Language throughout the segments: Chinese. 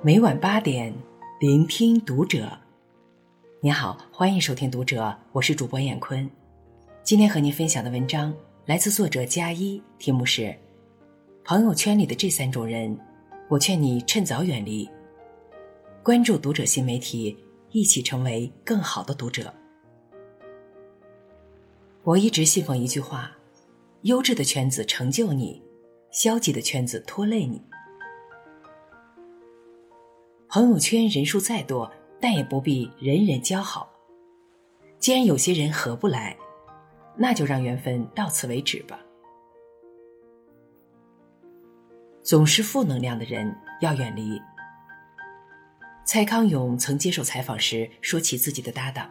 每晚八点，聆听读者。你好，欢迎收听读者，我是主播艳坤。今天和您分享的文章来自作者加一，题目是《朋友圈里的这三种人》，我劝你趁早远离。关注读者新媒体，一起成为更好的读者。我一直信奉一句话：优质的圈子成就你，消极的圈子拖累你。朋友圈人数再多，但也不必人人交好。既然有些人合不来，那就让缘分到此为止吧。总是负能量的人要远离。蔡康永曾接受采访时说起自己的搭档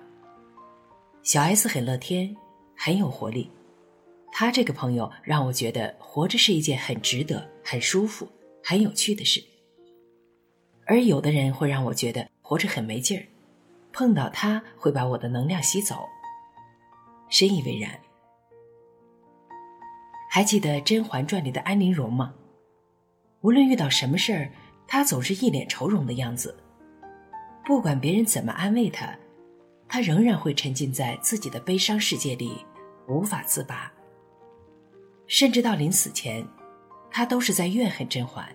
小 S，很乐天，很有活力。他这个朋友让我觉得活着是一件很值得、很舒服、很有趣的事。而有的人会让我觉得活着很没劲儿，碰到他会把我的能量吸走。深以为然。还记得《甄嬛传》里的安陵容吗？无论遇到什么事儿，她总是一脸愁容的样子。不管别人怎么安慰她，她仍然会沉浸在自己的悲伤世界里，无法自拔。甚至到临死前，她都是在怨恨甄嬛。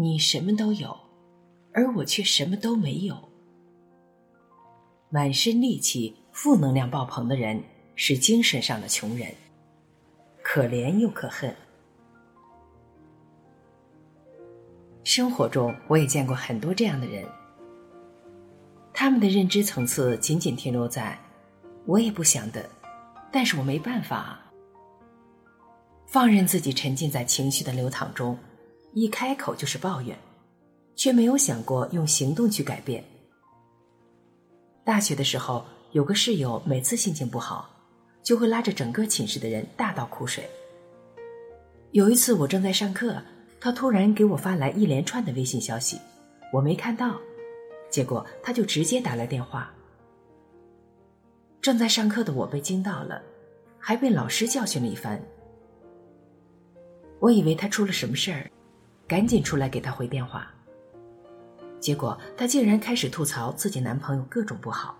你什么都有，而我却什么都没有。满身戾气、负能量爆棚的人是精神上的穷人，可怜又可恨。生活中，我也见过很多这样的人，他们的认知层次仅仅停留在“我也不想的，但是我没办法”，放任自己沉浸在情绪的流淌中。一开口就是抱怨，却没有想过用行动去改变。大学的时候，有个室友，每次心情不好，就会拉着整个寝室的人大倒苦水。有一次我正在上课，他突然给我发来一连串的微信消息，我没看到，结果他就直接打来电话。正在上课的我被惊到了，还被老师教训了一番。我以为他出了什么事儿。赶紧出来给他回电话。结果他竟然开始吐槽自己男朋友各种不好。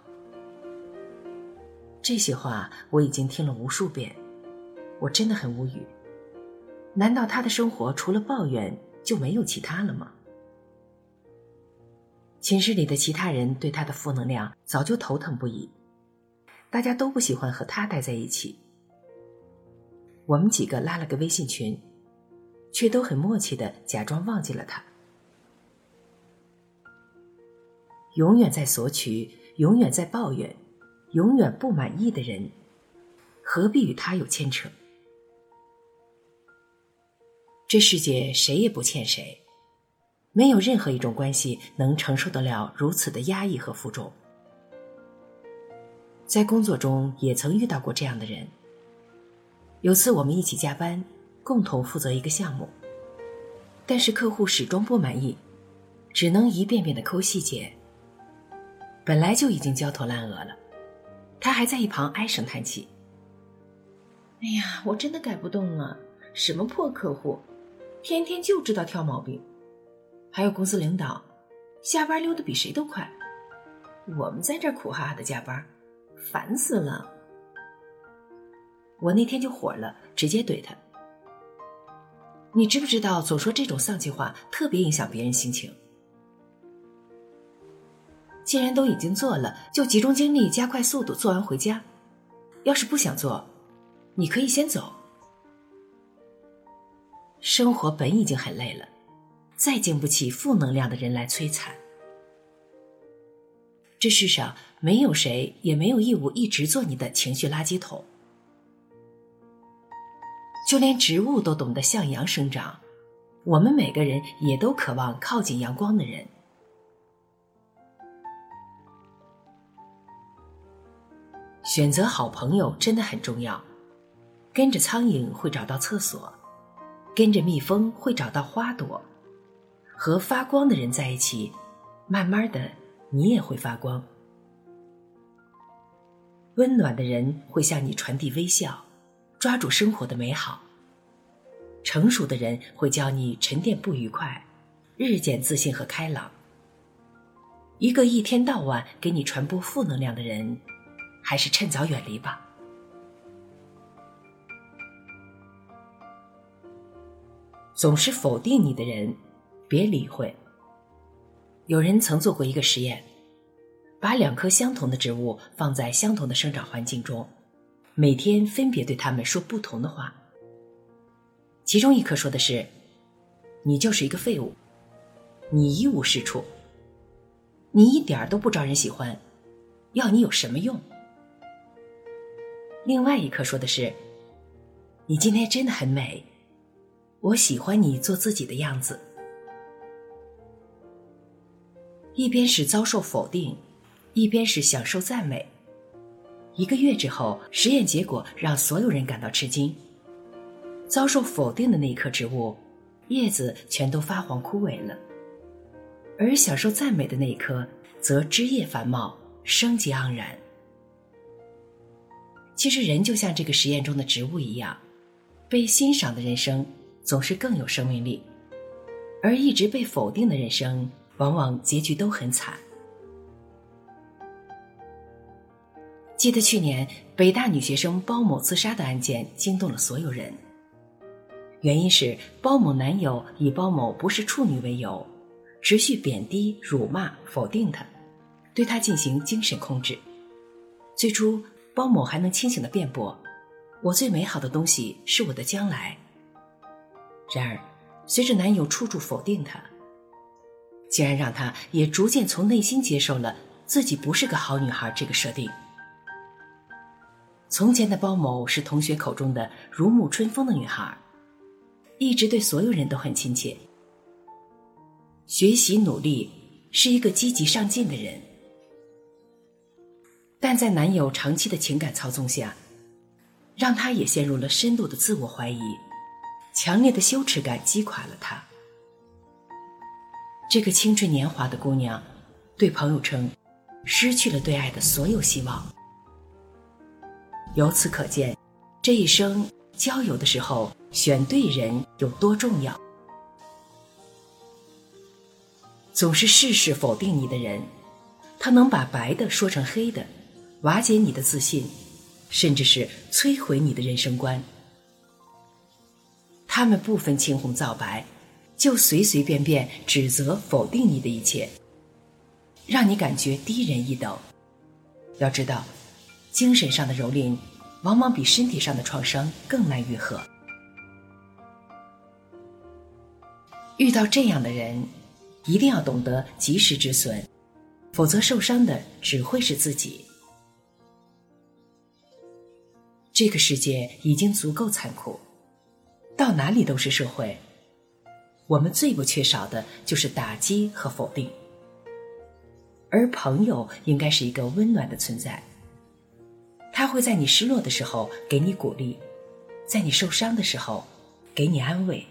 这些话我已经听了无数遍，我真的很无语。难道他的生活除了抱怨就没有其他了吗？寝室里的其他人对他的负能量早就头疼不已，大家都不喜欢和他待在一起。我们几个拉了个微信群。却都很默契的假装忘记了他。永远在索取，永远在抱怨，永远不满意的人，何必与他有牵扯？这世界谁也不欠谁，没有任何一种关系能承受得了如此的压抑和负重。在工作中也曾遇到过这样的人。有次我们一起加班。共同负责一个项目，但是客户始终不满意，只能一遍遍的抠细节。本来就已经焦头烂额了，他还在一旁唉声叹气：“哎呀，我真的改不动了，什么破客户，天天就知道挑毛病。还有公司领导，下班溜的比谁都快，我们在这苦哈哈的加班，烦死了。”我那天就火了，直接怼他。你知不知道，总说这种丧气话特别影响别人心情。既然都已经做了，就集中精力，加快速度，做完回家。要是不想做，你可以先走。生活本已经很累了，再经不起负能量的人来摧残。这世上没有谁，也没有义务一直做你的情绪垃圾桶。就连植物都懂得向阳生长，我们每个人也都渴望靠近阳光的人。选择好朋友真的很重要。跟着苍蝇会找到厕所，跟着蜜蜂会找到花朵。和发光的人在一起，慢慢的你也会发光。温暖的人会向你传递微笑。抓住生活的美好。成熟的人会教你沉淀不愉快，日渐自信和开朗。一个一天到晚给你传播负能量的人，还是趁早远离吧。总是否定你的人，别理会。有人曾做过一个实验，把两棵相同的植物放在相同的生长环境中，每天分别对他们说不同的话。其中一颗说的是：“你就是一个废物，你一无是处，你一点儿都不招人喜欢，要你有什么用？”另外一颗说的是：“你今天真的很美。”我喜欢你做自己的样子。一边是遭受否定，一边是享受赞美。一个月之后，实验结果让所有人感到吃惊：遭受否定的那一棵植物，叶子全都发黄枯萎了；而享受赞美的那一棵，则枝叶繁茂，生机盎然。其实，人就像这个实验中的植物一样，被欣赏的人生。总是更有生命力，而一直被否定的人生，往往结局都很惨。记得去年北大女学生包某自杀的案件惊动了所有人，原因是包某男友以包某不是处女为由，持续贬低、辱骂、否定她，对她进行精神控制。最初，包某还能清醒的辩驳：“我最美好的东西是我的将来。”然而，随着男友处处否定她，竟然让她也逐渐从内心接受了自己不是个好女孩这个设定。从前的包某是同学口中的如沐春风的女孩，一直对所有人都很亲切，学习努力，是一个积极上进的人。但在男友长期的情感操纵下，让她也陷入了深度的自我怀疑。强烈的羞耻感击垮了她。这个青春年华的姑娘，对朋友称，失去了对爱的所有希望。由此可见，这一生交友的时候选对人有多重要。总是事事否定你的人，他能把白的说成黑的，瓦解你的自信，甚至是摧毁你的人生观。他们不分青红皂白，就随随便便指责、否定你的一切，让你感觉低人一等。要知道，精神上的蹂躏往往比身体上的创伤更难愈合。遇到这样的人，一定要懂得及时止损，否则受伤的只会是自己。这个世界已经足够残酷。到哪里都是社会，我们最不缺少的就是打击和否定。而朋友应该是一个温暖的存在，他会在你失落的时候给你鼓励，在你受伤的时候给你安慰，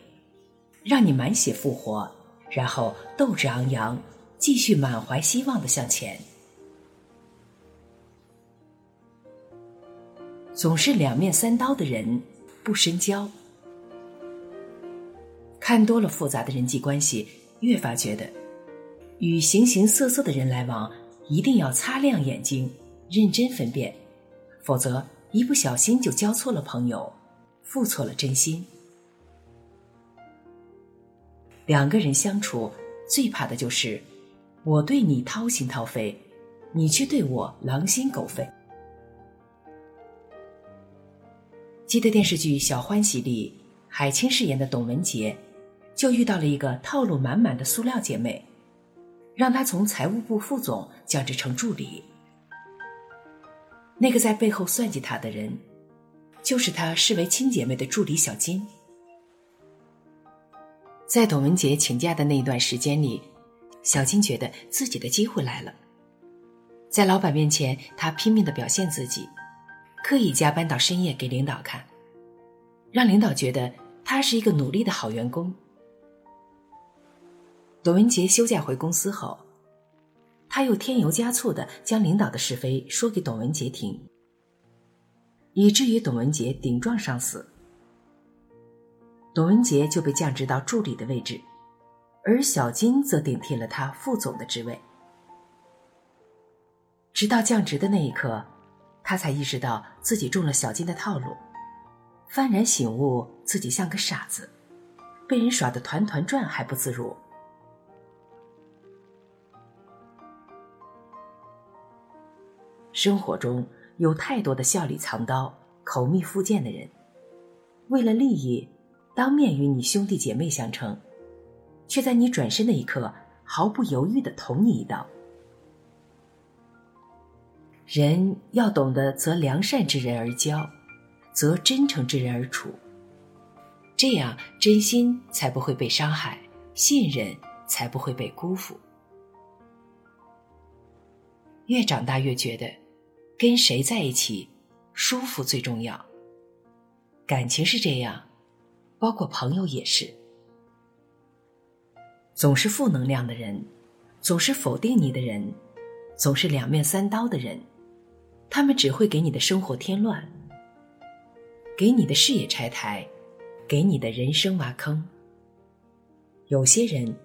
让你满血复活，然后斗志昂扬，继续满怀希望的向前。总是两面三刀的人，不深交。看多了复杂的人际关系，越发觉得，与形形色色的人来往，一定要擦亮眼睛，认真分辨，否则一不小心就交错了朋友，付错了真心。两个人相处，最怕的就是我对你掏心掏肺，你却对我狼心狗肺。记得电视剧《小欢喜》里，海清饰演的董文杰。就遇到了一个套路满满的塑料姐妹，让她从财务部副总降职成助理。那个在背后算计他的人，就是他视为亲姐妹的助理小金。在董文杰请假的那一段时间里，小金觉得自己的机会来了，在老板面前，她拼命的表现自己，刻意加班到深夜给领导看，让领导觉得他是一个努力的好员工。董文杰休假回公司后，他又添油加醋的将领导的是非说给董文杰听，以至于董文杰顶撞上司，董文杰就被降职到助理的位置，而小金则顶替了他副总的职位。直到降职的那一刻，他才意识到自己中了小金的套路，幡然醒悟自己像个傻子，被人耍得团团转还不自如。生活中有太多的笑里藏刀、口蜜腹剑的人，为了利益，当面与你兄弟姐妹相称，却在你转身的一刻毫不犹豫的捅你一刀。人要懂得择良善之人而交，择真诚之人而处，这样真心才不会被伤害，信任才不会被辜负。越长大越觉得。跟谁在一起，舒服最重要。感情是这样，包括朋友也是。总是负能量的人，总是否定你的人，总是两面三刀的人，他们只会给你的生活添乱，给你的事业拆台，给你的人生挖坑。有些人，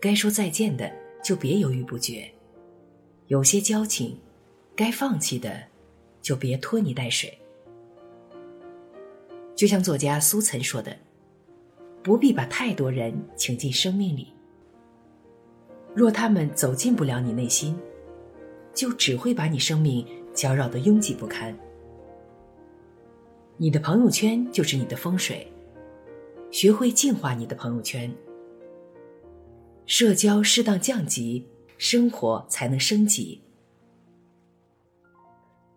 该说再见的就别犹豫不决；有些交情。该放弃的，就别拖泥带水。就像作家苏岑说的：“不必把太多人请进生命里。若他们走进不了你内心，就只会把你生命搅扰的拥挤不堪。你的朋友圈就是你的风水，学会净化你的朋友圈。社交适当降级，生活才能升级。”